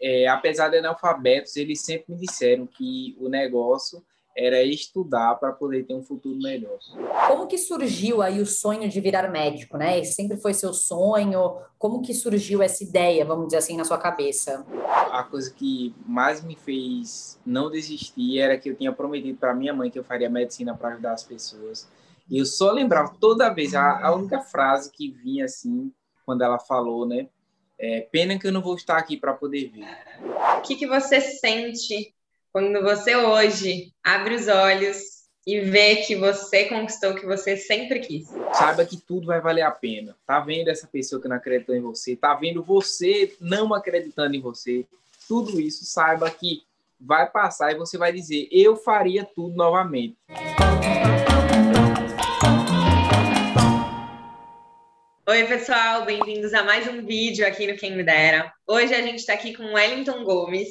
é, apesar de analfabetos, eles sempre me disseram que o negócio era estudar para poder ter um futuro melhor. Como que surgiu aí o sonho de virar médico, né? Esse sempre foi seu sonho? Como que surgiu essa ideia, vamos dizer assim, na sua cabeça? A coisa que mais me fez não desistir era que eu tinha prometido para minha mãe que eu faria medicina para ajudar as pessoas. E eu só lembrava toda vez a, a única frase que vinha assim quando ela falou, né? É, pena que eu não vou estar aqui para poder ver. O que, que você sente quando você hoje abre os olhos e vê que você conquistou o que você sempre quis. Saiba que tudo vai valer a pena. Tá vendo essa pessoa que não acreditou em você? Tá vendo você não acreditando em você? Tudo isso, saiba que vai passar e você vai dizer: eu faria tudo novamente. Oi, pessoal, bem-vindos a mais um vídeo aqui no Quem Me Dera. Hoje a gente está aqui com o Wellington Gomes,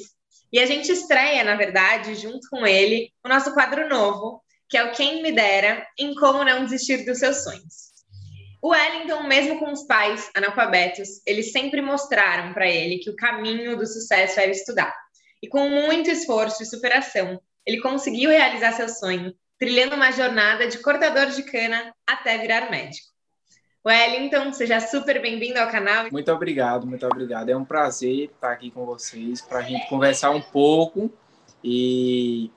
e a gente estreia, na verdade, junto com ele, o nosso quadro novo, que é o Quem Me Dera em Como Não Desistir dos Seus Sonhos. O Wellington, mesmo com os pais analfabetos, eles sempre mostraram para ele que o caminho do sucesso era estudar. E com muito esforço e superação, ele conseguiu realizar seu sonho, trilhando uma jornada de cortador de cana até virar médico. Wellington, seja super bem-vindo ao canal. Muito obrigado, muito obrigado. É um prazer estar aqui com vocês para a gente conversar um pouco e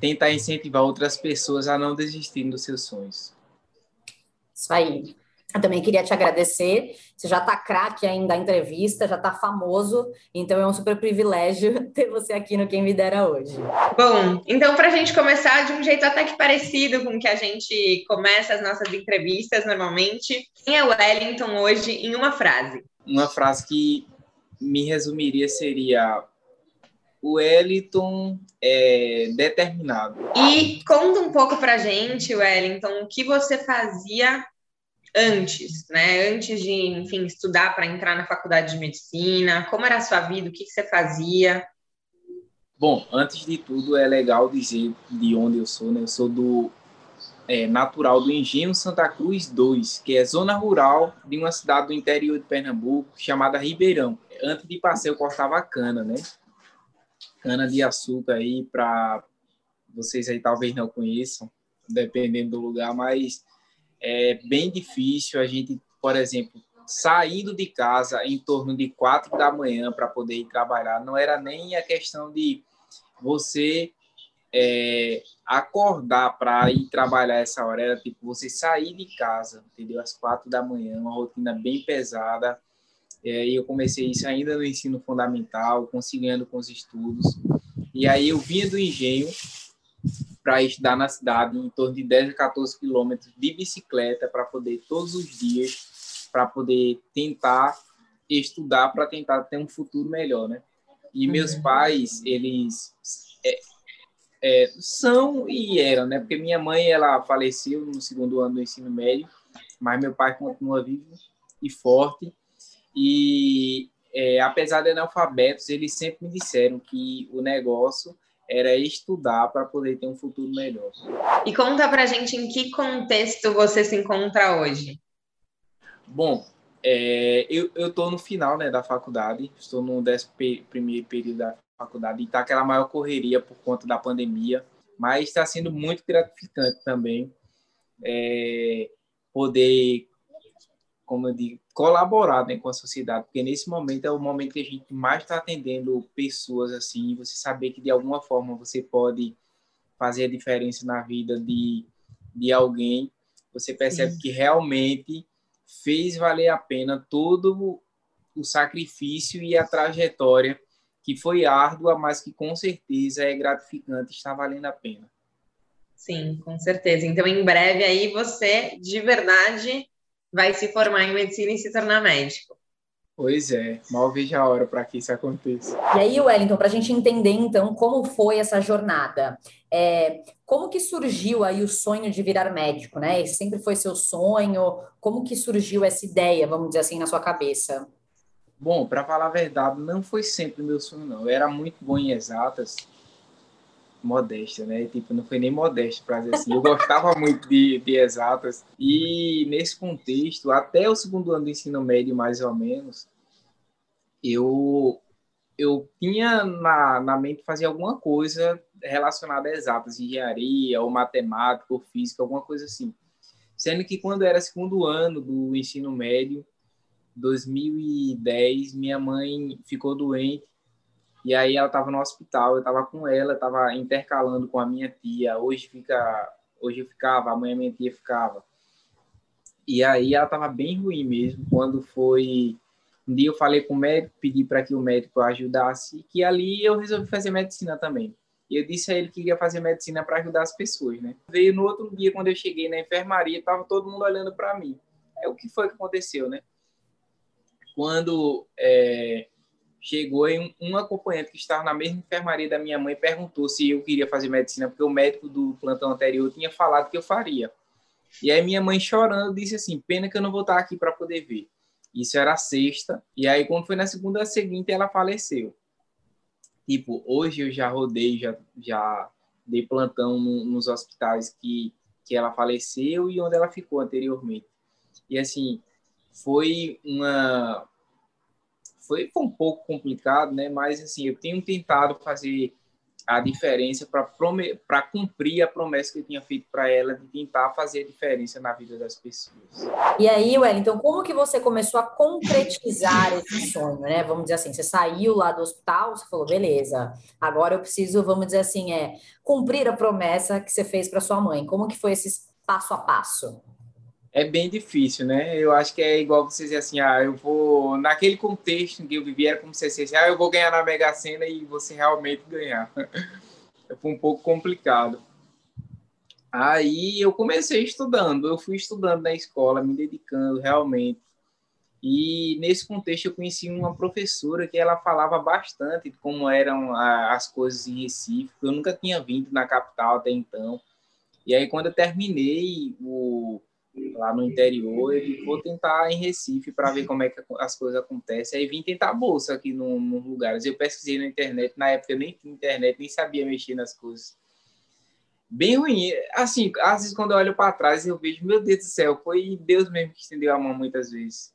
tentar incentivar outras pessoas a não desistirem dos seus sonhos. Isso aí. Eu também queria te agradecer. Você já está craque ainda da entrevista, já está famoso, então é um super privilégio ter você aqui no Quem Me Dera hoje. Bom, então para a gente começar de um jeito até que parecido com que a gente começa as nossas entrevistas normalmente, quem é o Wellington hoje em uma frase? Uma frase que me resumiria seria o Wellington é determinado. E conta um pouco para gente, Wellington, o que você fazia antes, né? Antes de, enfim, estudar para entrar na faculdade de medicina? Como era a sua vida? O que, que você fazia? Bom, antes de tudo, é legal dizer de onde eu sou, né? Eu sou do é, natural do Engenho Santa Cruz 2, que é zona rural de uma cidade do interior de Pernambuco chamada Ribeirão. Antes de passeio, eu cortava cana, né? Cana de açúcar aí para vocês aí talvez não conheçam, dependendo do lugar, mas é bem difícil a gente, por exemplo, saindo de casa em torno de quatro da manhã para poder ir trabalhar. Não era nem a questão de você é, acordar para ir trabalhar essa hora, era tipo você sair de casa, entendeu? Às quatro da manhã, uma rotina bem pesada. É, e eu comecei isso ainda no ensino fundamental, conciliando com os estudos. E aí eu vinha do engenho para estudar na cidade em torno de 10 a 14 quilômetros de bicicleta para poder todos os dias para poder tentar estudar para tentar ter um futuro melhor, né? E meus uhum. pais eles é, é, são e eram, né? Porque minha mãe ela faleceu no segundo ano do ensino médio, mas meu pai continua vivo e forte e é, apesar de analfabetos eles sempre me disseram que o negócio era estudar para poder ter um futuro melhor. E conta para gente em que contexto você se encontra hoje. Bom, é, eu estou no final né, da faculdade, estou no 11 primeiro período da faculdade e está aquela maior correria por conta da pandemia, mas está sendo muito gratificante também é, poder como eu digo, colaborar né, com a sociedade, porque nesse momento é o momento que a gente mais está atendendo pessoas assim, você saber que de alguma forma você pode fazer a diferença na vida de, de alguém, você percebe Sim. que realmente fez valer a pena todo o sacrifício e a trajetória que foi árdua, mas que com certeza é gratificante, está valendo a pena. Sim, com certeza. Então, em breve aí você de verdade vai se formar em medicina e se tornar médico. Pois é, mal vejo a hora para que isso aconteça. E aí, Wellington, para a gente entender então como foi essa jornada, é, como que surgiu aí o sonho de virar médico, né? Esse sempre foi seu sonho? Como que surgiu essa ideia, vamos dizer assim, na sua cabeça? Bom, para falar a verdade, não foi sempre meu sonho, não. Eu era muito bom em exatas, modéstia, né? Tipo, não foi nem modéstia para dizer assim. Eu gostava muito de, de exatas. E nesse contexto, até o segundo ano do ensino médio, mais ou menos, eu eu tinha na, na mente fazer alguma coisa relacionada a exatas, engenharia, ou matemática, ou física, alguma coisa assim. Sendo que quando era segundo ano do ensino médio, 2010, minha mãe ficou doente e aí ela estava no hospital, eu estava com ela, estava intercalando com a minha tia. Hoje fica, hoje ficava, amanhã minha tia ficava. E aí ela estava bem ruim mesmo. Quando foi um dia eu falei com o médico, pedi para que o médico ajudasse, que ali eu resolvi fazer medicina também. E eu disse a ele que ia fazer medicina para ajudar as pessoas, né? Veio no outro dia, quando eu cheguei na enfermaria, estava todo mundo olhando para mim. É o que foi que aconteceu, né? Quando é, chegou um, um acompanhante que estava na mesma enfermaria da minha mãe perguntou se eu queria fazer medicina, porque o médico do plantão anterior tinha falado que eu faria. E aí minha mãe chorando disse assim: "Pena que eu não vou estar aqui para poder ver". Isso era sexta, e aí quando foi na segunda seguinte ela faleceu. Tipo, hoje eu já rodei, já já dei plantão no, nos hospitais que que ela faleceu e onde ela ficou anteriormente. E assim, foi uma foi, foi um pouco complicado, né? Mas assim, eu tenho tentado fazer a diferença para cumprir a promessa que eu tinha feito para ela de tentar fazer a diferença na vida das pessoas. E aí, Wellington, como que você começou a concretizar esse sonho, né? Vamos dizer assim, você saiu lá do hospital, você falou, beleza, agora eu preciso, vamos dizer assim, é cumprir a promessa que você fez para sua mãe. Como que foi esse passo a passo? É bem difícil, né? Eu acho que é igual você dizer assim, ah, eu vou... Naquele contexto em que eu vivi, era como se você dissesse, ah, eu vou ganhar na Mega Sena e você realmente ganhar. Foi um pouco complicado. Aí eu comecei estudando, eu fui estudando na escola, me dedicando realmente. E nesse contexto eu conheci uma professora que ela falava bastante de como eram as coisas em Recife. Eu nunca tinha vindo na capital até então. E aí quando eu terminei o lá no interior, eu vou tentar em Recife para ver como é que as coisas acontecem. Aí vim tentar bolsa aqui nos no lugares. Eu pesquisei na internet, na época eu nem tinha internet, nem sabia mexer nas coisas. Bem ruim. Assim, às vezes quando eu olho para trás, eu vejo, meu Deus do céu, foi Deus mesmo que estendeu a mão muitas vezes.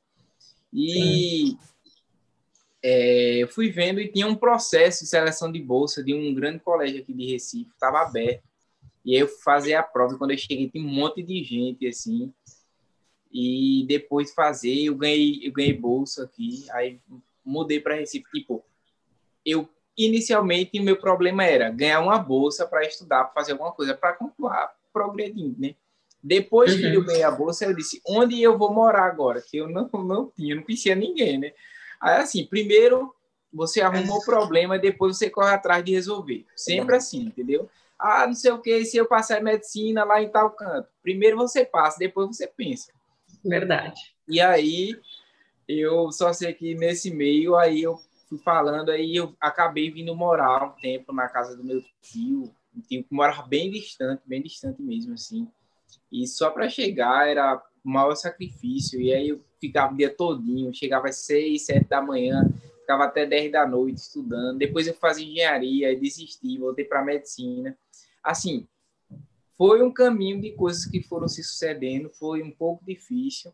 E é, eu fui vendo e tinha um processo de seleção de bolsa de um grande colégio aqui de Recife, estava aberto e aí eu fazer a prova, quando eu cheguei, tem um monte de gente, assim. E depois de fazer, eu ganhei, eu ganhei bolsa aqui. Aí mudei para Recife. Tipo, eu inicialmente meu problema era ganhar uma bolsa para estudar, para fazer alguma coisa, para continuar progredindo, né? Depois uhum. que eu ganhei a bolsa, eu disse, onde eu vou morar agora? Que eu não, não tinha, não conhecia ninguém, né? Aí, assim, primeiro você arruma o problema, depois você corre atrás de resolver. Sempre assim, entendeu? Ah, não sei o que, se eu passar medicina lá em tal canto. Primeiro você passa, depois você pensa. Verdade. E aí, eu só sei que nesse meio, aí eu fui falando, aí eu acabei vindo morar um tempo na casa do meu tio, um tio que morava bem distante, bem distante mesmo, assim. E só para chegar era o maior sacrifício. E aí eu ficava o dia todinho, chegava às seis, sete da manhã, ficava até 10 da noite estudando. Depois eu fazia engenharia, desisti, voltei para medicina. Assim, foi um caminho de coisas que foram se sucedendo, foi um pouco difícil,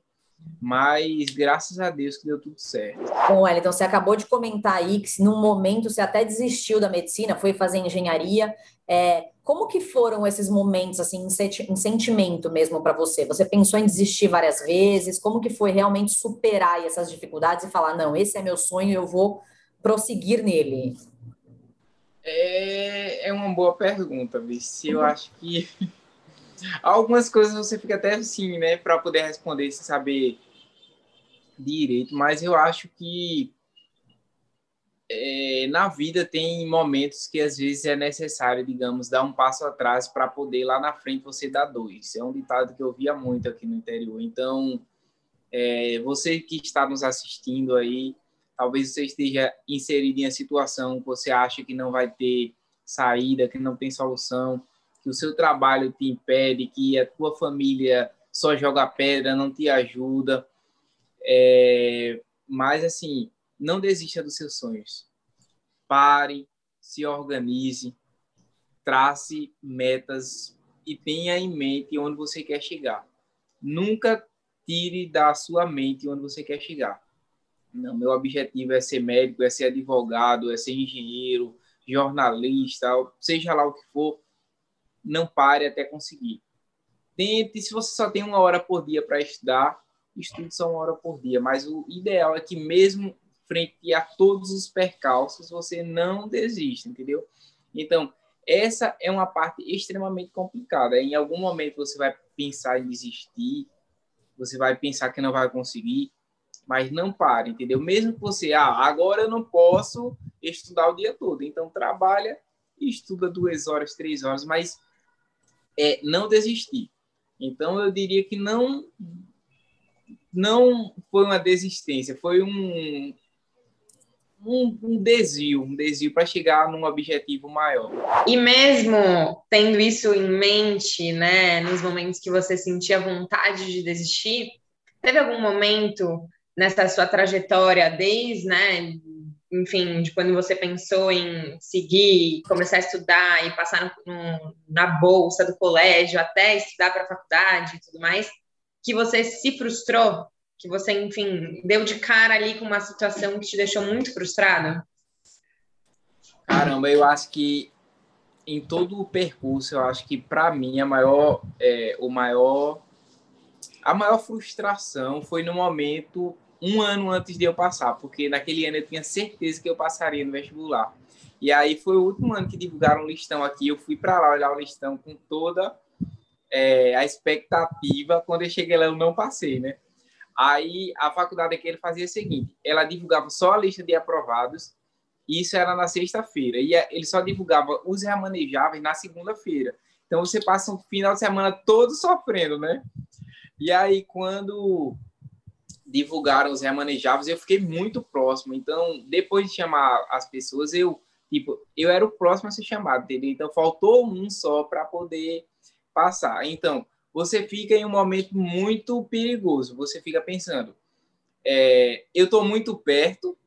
mas graças a Deus que deu tudo certo. Bom, Wellington, você acabou de comentar aí que num momento você até desistiu da medicina, foi fazer engenharia. É, como que foram esses momentos, assim, em sentimento mesmo para você? Você pensou em desistir várias vezes? Como que foi realmente superar essas dificuldades e falar, não, esse é meu sonho, eu vou prosseguir nele? É, é uma boa pergunta, Vici. Eu acho que algumas coisas você fica até assim, né, para poder responder sem saber direito, mas eu acho que é, na vida tem momentos que às vezes é necessário, digamos, dar um passo atrás para poder lá na frente você dar dois. É um ditado que eu via muito aqui no interior. Então, é, você que está nos assistindo aí, talvez você esteja inserido em uma situação que você acha que não vai ter saída, que não tem solução, que o seu trabalho te impede, que a tua família só joga pedra, não te ajuda. É, mas, assim, não desista dos seus sonhos. Pare, se organize, trace metas e tenha em mente onde você quer chegar. Nunca tire da sua mente onde você quer chegar. Não, meu objetivo é ser médico, é ser advogado, é ser engenheiro, jornalista, seja lá o que for, não pare até conseguir. Tente, se você só tem uma hora por dia para estudar, estude só uma hora por dia, mas o ideal é que mesmo frente a todos os percalços, você não desista, entendeu? Então, essa é uma parte extremamente complicada. Em algum momento você vai pensar em desistir, você vai pensar que não vai conseguir, mas não pare, entendeu? Mesmo que você, ah, agora eu não posso estudar o dia todo, então trabalha e estuda duas horas, três horas, mas é não desistir. Então eu diria que não não foi uma desistência, foi um um, um desvio, um desvio para chegar num objetivo maior. E mesmo tendo isso em mente, né, nos momentos que você sentia vontade de desistir, teve algum momento nessa sua trajetória, desde, né, enfim, de quando você pensou em seguir, começar a estudar e passar no, na bolsa do colégio até estudar para a faculdade e tudo mais, que você se frustrou que você, enfim, deu de cara ali com uma situação que te deixou muito frustrado? Caramba, eu acho que em todo o percurso, eu acho que para mim a maior, é, o maior, a maior frustração foi no momento um ano antes de eu passar, porque naquele ano eu tinha certeza que eu passaria no vestibular. E aí foi o último ano que divulgaram o listão aqui, eu fui para lá olhar o listão com toda é, a expectativa. Quando eu cheguei lá, eu não passei, né? Aí a faculdade aqui ele fazia o seguinte: ela divulgava só a lista de aprovados, isso era na sexta-feira, e ele só divulgava os remanejáveis na segunda-feira. Então você passa um final de semana todo sofrendo, né? E aí quando divulgaram os remanejáveis, eu fiquei muito próximo. Então, depois de chamar as pessoas, eu tipo, eu era o próximo a ser chamado, entendeu? Então faltou um só para poder passar. Então, você fica em um momento muito perigoso. Você fica pensando, é, eu estou muito perto,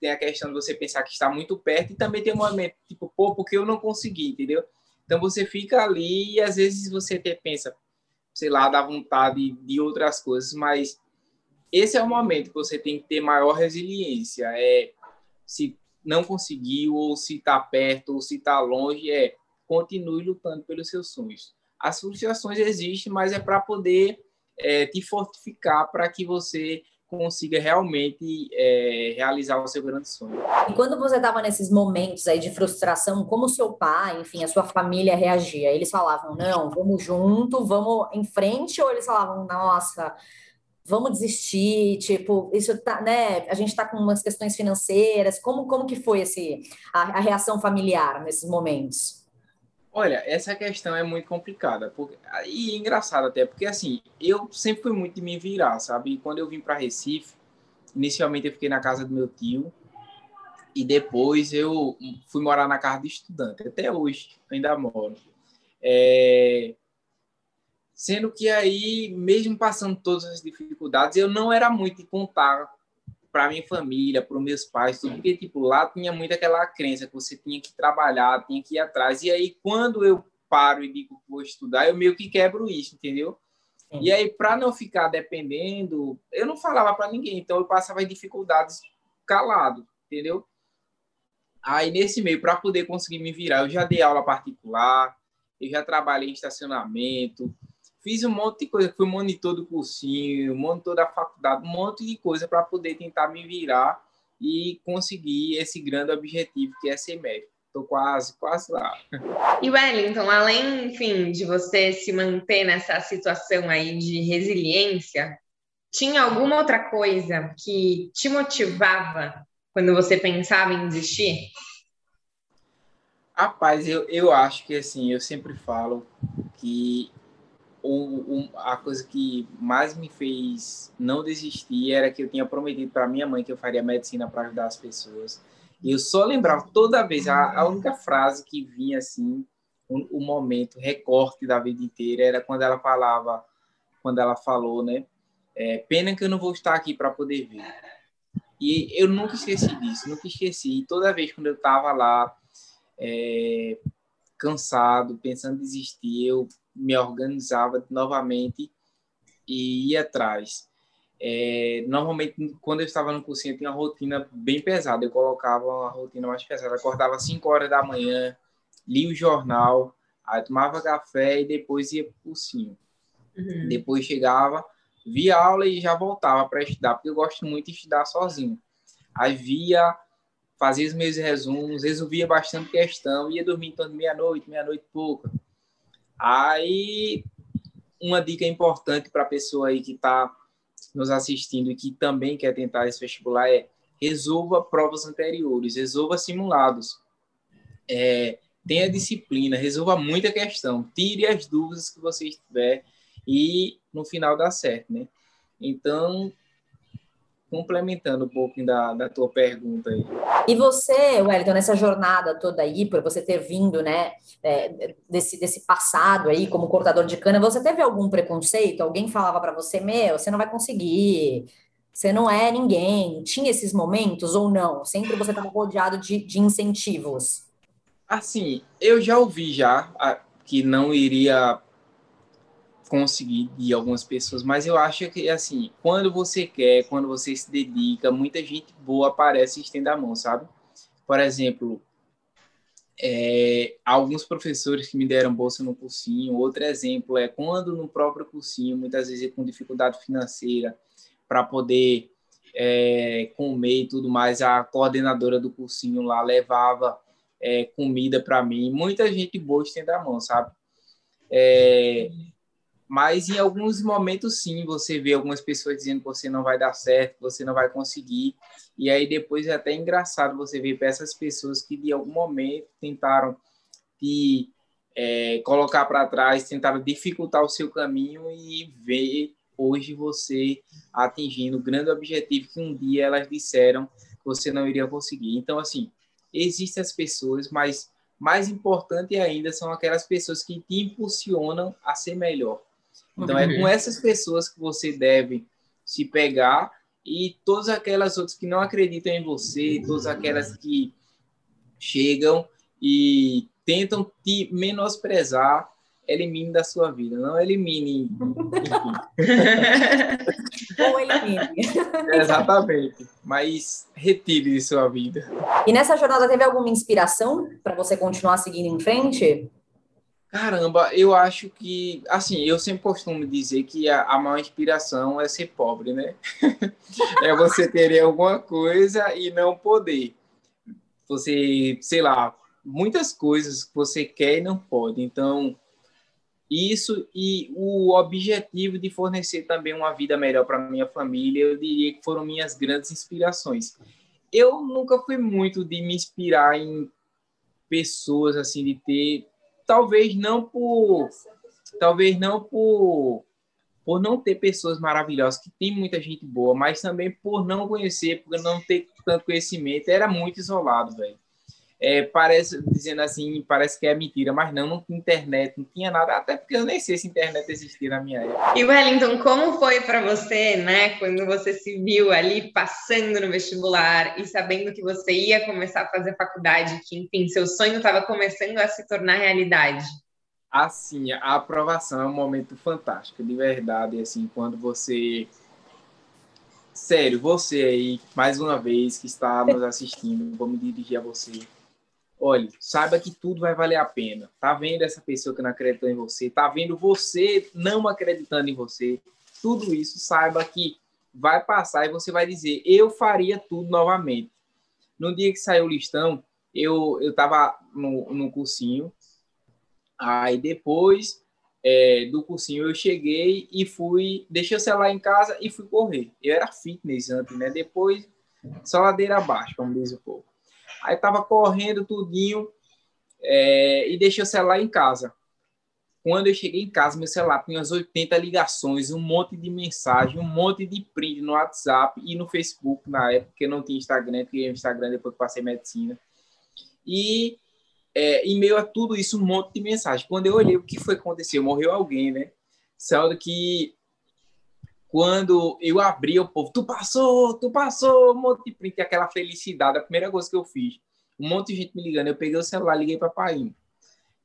tem a questão de você pensar que está muito perto, e também tem um momento, tipo, pô, porque eu não consegui, entendeu? Então você fica ali e às vezes você até pensa, sei lá, dá vontade de outras coisas, mas esse é o momento que você tem que ter maior resiliência. É se não conseguiu, ou se está perto, ou se está longe, é continue lutando pelos seus sonhos as frustrações existem, mas é para poder é, te fortificar para que você consiga realmente é, realizar o seu grande sonho. E quando você estava nesses momentos aí de frustração, como seu pai, enfim, a sua família reagia? Eles falavam, não, vamos junto, vamos em frente, ou eles falavam, nossa, vamos desistir, tipo, isso tá, né, a gente está com umas questões financeiras, como, como que foi esse, a, a reação familiar nesses momentos? Olha, essa questão é muito complicada porque, e engraçada até, porque assim, eu sempre fui muito de me virar, sabe? E quando eu vim para Recife, inicialmente eu fiquei na casa do meu tio e depois eu fui morar na casa do estudante, até hoje ainda moro. É... Sendo que aí, mesmo passando todas as dificuldades, eu não era muito de contar para minha família, para os meus pais, tudo, porque tipo, lá tinha muito aquela crença que você tinha que trabalhar, tinha que ir atrás. E aí, quando eu paro e digo que vou estudar, eu meio que quebro isso, entendeu? Sim. E aí, para não ficar dependendo, eu não falava para ninguém, então eu passava dificuldades calado, entendeu? Aí, nesse meio, para poder conseguir me virar, eu já dei aula particular, eu já trabalhei em estacionamento, Fiz um monte de coisa, fui monitor do cursinho, monitor da faculdade, um monte de coisa para poder tentar me virar e conseguir esse grande objetivo que é ser médico. Estou quase, quase lá. E Wellington, além, enfim, de você se manter nessa situação aí de resiliência, tinha alguma outra coisa que te motivava quando você pensava em desistir? Rapaz, eu, eu acho que assim, eu sempre falo que o, o, a coisa que mais me fez não desistir era que eu tinha prometido para minha mãe que eu faria medicina para ajudar as pessoas. E eu só lembrava toda vez, a, a única frase que vinha assim, o, o, momento, recorte da vida inteira, era quando ela falava, quando ela falou, né? É, pena que eu não vou estar aqui para poder ver. E eu nunca esqueci disso, nunca esqueci. E toda vez quando eu estava lá, é, cansado, pensando em desistir, eu me organizava novamente e ia atrás. É, normalmente, quando eu estava no cursinho, eu tinha uma rotina bem pesada. Eu colocava uma rotina mais pesada. Eu acordava às 5 horas da manhã, lia o jornal, aí tomava café e depois ia para o cursinho. Uhum. Depois chegava, via aula e já voltava para estudar, porque eu gosto muito de estudar sozinho. Aí via, fazia os meus resumos, resolvia bastante questão, ia dormir em meia-noite, meia-noite pouca. Aí, uma dica importante para a pessoa aí que está nos assistindo e que também quer tentar esse vestibular é resolva provas anteriores, resolva simulados. É, tenha disciplina, resolva muita questão, tire as dúvidas que você tiver e no final dá certo, né? Então, complementando um pouco da, da tua pergunta aí. E você, Wellington, nessa jornada toda aí, por você ter vindo, né, é, desse, desse passado aí como cortador de cana, você teve algum preconceito? Alguém falava para você, meu, você não vai conseguir, você não é ninguém. Tinha esses momentos ou não? Sempre você estava rodeado de, de incentivos? Assim, eu já ouvi já que não iria conseguir de algumas pessoas, mas eu acho que assim, quando você quer, quando você se dedica, muita gente boa aparece e estende a mão, sabe? Por exemplo, é, alguns professores que me deram bolsa no cursinho, outro exemplo é quando no próprio cursinho, muitas vezes com dificuldade financeira, para poder é, comer e tudo mais, a coordenadora do cursinho lá levava é, comida para mim, muita gente boa estende a mão, sabe? Mas em alguns momentos sim, você vê algumas pessoas dizendo que você não vai dar certo, que você não vai conseguir, e aí depois é até engraçado você ver para essas pessoas que de algum momento tentaram te é, colocar para trás, tentaram dificultar o seu caminho e ver hoje você atingindo o grande objetivo que um dia elas disseram que você não iria conseguir. Então, assim, existem as pessoas, mas mais importante ainda são aquelas pessoas que te impulsionam a ser melhor então, é com uhum. essas pessoas que você deve se pegar e todas aquelas outras que não acreditam em você, todas aquelas que chegam e tentam te menosprezar, elimine da sua vida. Não elimine. Ou elimine. Exatamente. Mas retire de sua vida. E nessa jornada teve alguma inspiração para você continuar seguindo em frente? Caramba, eu acho que, assim, eu sempre costumo dizer que a, a maior inspiração é ser pobre, né? é você ter alguma coisa e não poder. Você, sei lá, muitas coisas que você quer e não pode. Então, isso e o objetivo de fornecer também uma vida melhor para minha família, eu diria que foram minhas grandes inspirações. Eu nunca fui muito de me inspirar em pessoas assim de ter talvez não por talvez não por por não ter pessoas maravilhosas, que tem muita gente boa, mas também por não conhecer, por não ter tanto conhecimento, era muito isolado, velho. É, parece, dizendo assim, parece que é mentira, mas não, não tinha internet, não tinha nada, até porque eu nem sei se internet existia na minha época. E Wellington, como foi para você, né, quando você se viu ali passando no vestibular e sabendo que você ia começar a fazer faculdade, que enfim, seu sonho estava começando a se tornar realidade? Assim, a aprovação é um momento fantástico, de verdade, assim, quando você Sério, você aí, mais uma vez, que está nos assistindo, vou me dirigir a você olhe, saiba que tudo vai valer a pena. Tá vendo essa pessoa que não acreditou em você? Tá vendo você não acreditando em você? Tudo isso, saiba que vai passar e você vai dizer, eu faria tudo novamente. No dia que saiu o listão, eu eu estava no, no cursinho, aí depois é, do cursinho eu cheguei e fui, deixei o celular em casa e fui correr. Eu era fitness antes, né? Depois, só ladeira abaixo, como diz o povo. Aí tava correndo tudinho é, e deixei o celular em casa. Quando eu cheguei em casa, meu celular tinha umas 80 ligações, um monte de mensagem, um monte de print no WhatsApp e no Facebook na época, porque não tinha Instagram, criei o Instagram depois que passei medicina. E é, em meio a tudo isso, um monte de mensagem. Quando eu olhei o que foi que aconteceu, morreu alguém, né? Saiu que quando eu abri, o povo, tu passou, tu passou, um monte de print, aquela felicidade, a primeira coisa que eu fiz. Um monte de gente me ligando, eu peguei o celular, liguei para pai.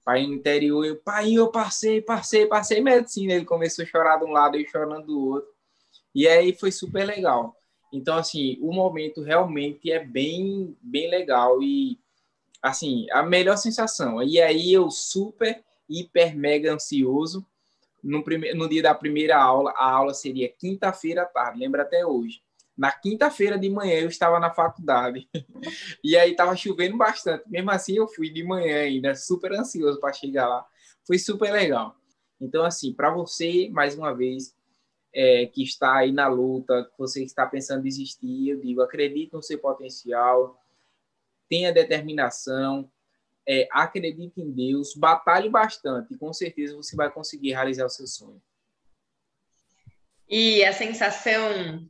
Pai no interior, eu, pai, eu passei, passei, passei medicina. Ele começou a chorar de um lado, eu chorando do outro. E aí foi super legal. Então, assim, o momento realmente é bem, bem legal e, assim, a melhor sensação. E aí eu super, hiper, mega ansioso. No, no dia da primeira aula, a aula seria quinta-feira à tarde, lembra até hoje. Na quinta-feira de manhã eu estava na faculdade. e aí estava chovendo bastante. Mesmo assim, eu fui de manhã ainda, super ansioso para chegar lá. Foi super legal. Então, assim, para você, mais uma vez, é, que está aí na luta, você está pensando em desistir, eu digo, acredite no seu potencial, tenha determinação, é, acredite em Deus, batalhe bastante e com certeza você vai conseguir realizar o seu sonho. E a sensação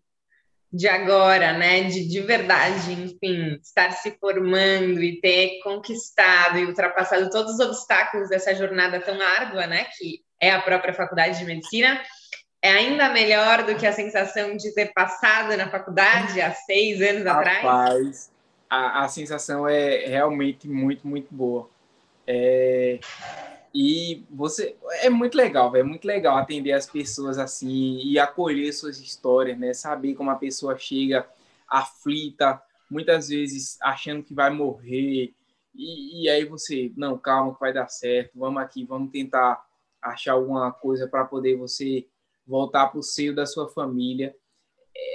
de agora, né, de, de verdade, enfim, estar se formando e ter conquistado e ultrapassado todos os obstáculos dessa jornada tão árdua, né, que é a própria faculdade de medicina, é ainda melhor do que a sensação de ter passado na faculdade há seis anos Rapaz, atrás? A, a sensação é realmente muito, muito boa. É, e você é muito legal, é muito legal atender as pessoas assim e acolher suas histórias, né? Saber como a pessoa chega aflita, muitas vezes achando que vai morrer. E, e aí você, não, calma, que vai dar certo. Vamos aqui, vamos tentar achar alguma coisa para poder você voltar para o seio da sua família.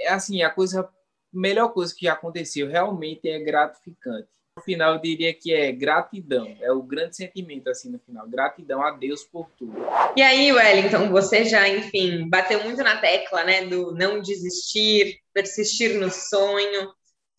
É assim, a coisa melhor coisa que já aconteceu realmente é gratificante. No final eu diria que é gratidão, é o grande sentimento assim no final, gratidão a Deus por tudo. E aí, Wellington, você já, enfim, bateu muito na tecla, né, do não desistir, persistir no sonho,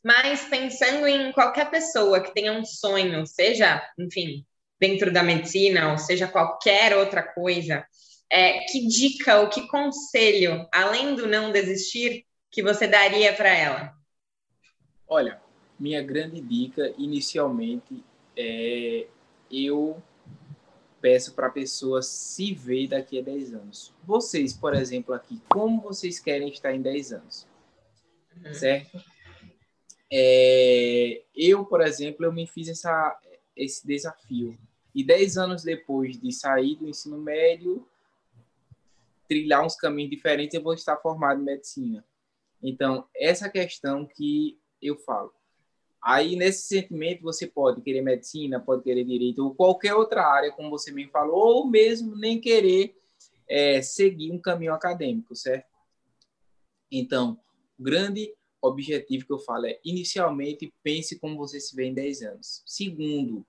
mas pensando em qualquer pessoa que tenha um sonho, seja, enfim, dentro da medicina ou seja qualquer outra coisa, é, que dica ou que conselho, além do não desistir, que você daria para ela? Olha, minha grande dica inicialmente é eu peço para a pessoa se ver daqui a 10 anos. Vocês, por exemplo, aqui, como vocês querem estar em 10 anos? Uhum. Certo? É, eu, por exemplo, eu me fiz essa, esse desafio. E 10 anos depois de sair do ensino médio, trilhar uns caminhos diferentes, eu vou estar formado em medicina. Então, essa questão que eu falo. Aí, nesse sentimento, você pode querer medicina, pode querer direito, ou qualquer outra área, como você me falou, ou mesmo nem querer é, seguir um caminho acadêmico, certo? Então, o grande objetivo que eu falo é, inicialmente, pense como você se vê em 10 anos. Segundo,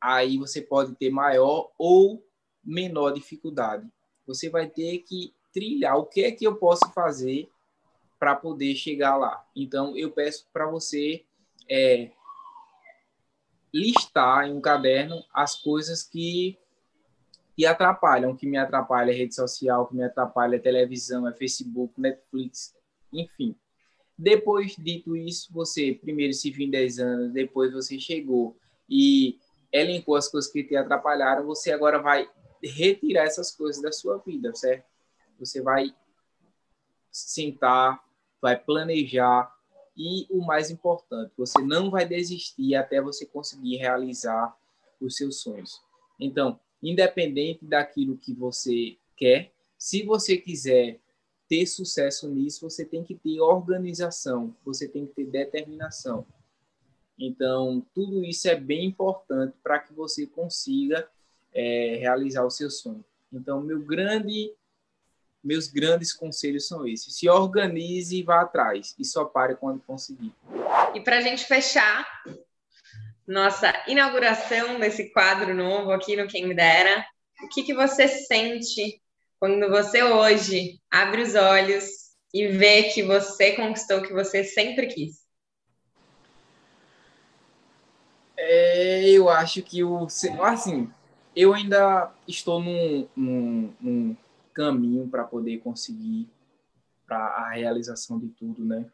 aí você pode ter maior ou menor dificuldade. Você vai ter que trilhar o que é que eu posso fazer para poder chegar lá. Então, eu peço para você é listar em um caderno as coisas que que atrapalham, que me atrapalha a rede social, que me atrapalha a televisão, é Facebook, Netflix, enfim. Depois dito isso, você primeiro se viu em 10 anos, depois você chegou e elencou as coisas que te atrapalharam, você agora vai retirar essas coisas da sua vida, certo? Você vai sentar, vai planejar, e o mais importante, você não vai desistir até você conseguir realizar os seus sonhos. Então, independente daquilo que você quer, se você quiser ter sucesso nisso, você tem que ter organização, você tem que ter determinação. Então, tudo isso é bem importante para que você consiga é, realizar o seu sonho. Então, meu grande meus grandes conselhos são esses. Se organize e vá atrás. E só pare quando conseguir. E para a gente fechar nossa inauguração desse quadro novo aqui no Quem Me Dera, o que, que você sente quando você hoje abre os olhos e vê que você conquistou o que você sempre quis? É, eu acho que o. Assim, eu ainda estou num, num, num caminho para poder conseguir para a realização de tudo, né?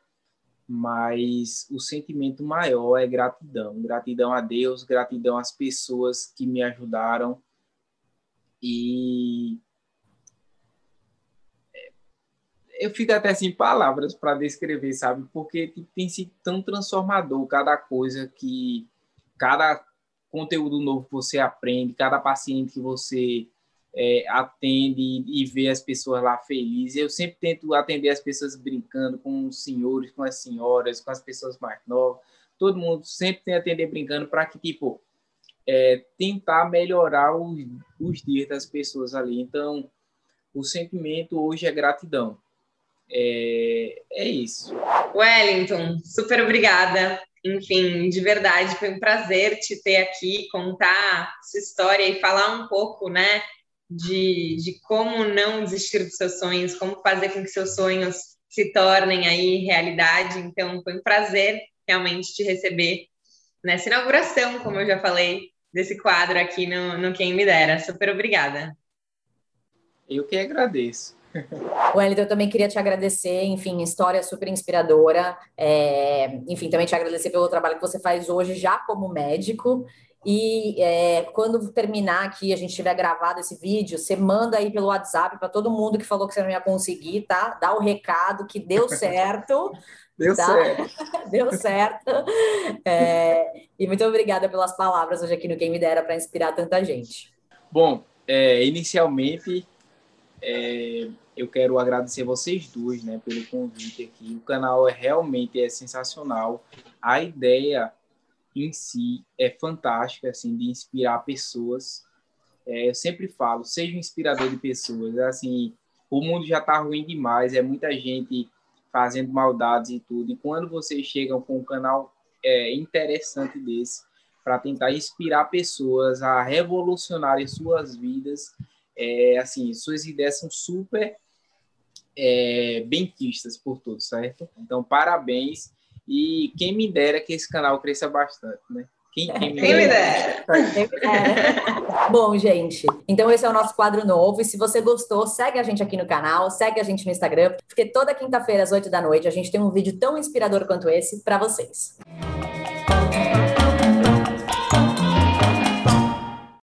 Mas o sentimento maior é gratidão, gratidão a Deus, gratidão às pessoas que me ajudaram e eu fico até sem palavras para descrever, sabe? Porque tipo, tem sido tão transformador cada coisa que cada conteúdo novo que você aprende, cada paciente que você é, atende e vê as pessoas lá felizes. Eu sempre tento atender as pessoas brincando com os senhores, com as senhoras, com as pessoas mais novas. Todo mundo sempre tem atender brincando para que, tipo, é, tentar melhorar os, os dias das pessoas ali. Então, o sentimento hoje é gratidão. É, é isso. Wellington, super obrigada. Enfim, de verdade, foi um prazer te ter aqui, contar sua história e falar um pouco, né, de, de como não desistir dos seus sonhos, como fazer com que seus sonhos se tornem aí realidade. Então, foi um prazer realmente te receber nessa inauguração, como eu já falei, desse quadro aqui no, no Quem Me Dera. Super obrigada. Eu que agradeço. Wellington, eu também queria te agradecer, enfim, história super inspiradora. É, enfim, também te agradecer pelo trabalho que você faz hoje já como médico. E é, quando terminar aqui, a gente tiver gravado esse vídeo, você manda aí pelo WhatsApp para todo mundo que falou que você não ia conseguir, tá? Dá o recado que deu certo. deu tá? certo. deu certo. É, e muito obrigada pelas palavras hoje aqui no Quem Me Dera para inspirar tanta gente. Bom, é, inicialmente é, eu quero agradecer vocês dois, né, pelo convite aqui. O canal é realmente é sensacional. A ideia em si é fantástica, assim, de inspirar pessoas. É, eu sempre falo, seja um inspirador de pessoas. Assim, o mundo já está ruim demais, é muita gente fazendo maldades e tudo. E quando vocês chegam com um canal é, interessante desse, para tentar inspirar pessoas a revolucionarem suas vidas é, assim, suas ideias são super é, vistas por todos, certo? Então, parabéns. E quem me dera que esse canal cresça bastante, né? Quem, quem, me, quem me dera. Bom, gente, então esse é o nosso quadro novo. E se você gostou, segue a gente aqui no canal, segue a gente no Instagram, porque toda quinta-feira, às 8 da noite, a gente tem um vídeo tão inspirador quanto esse para vocês. Música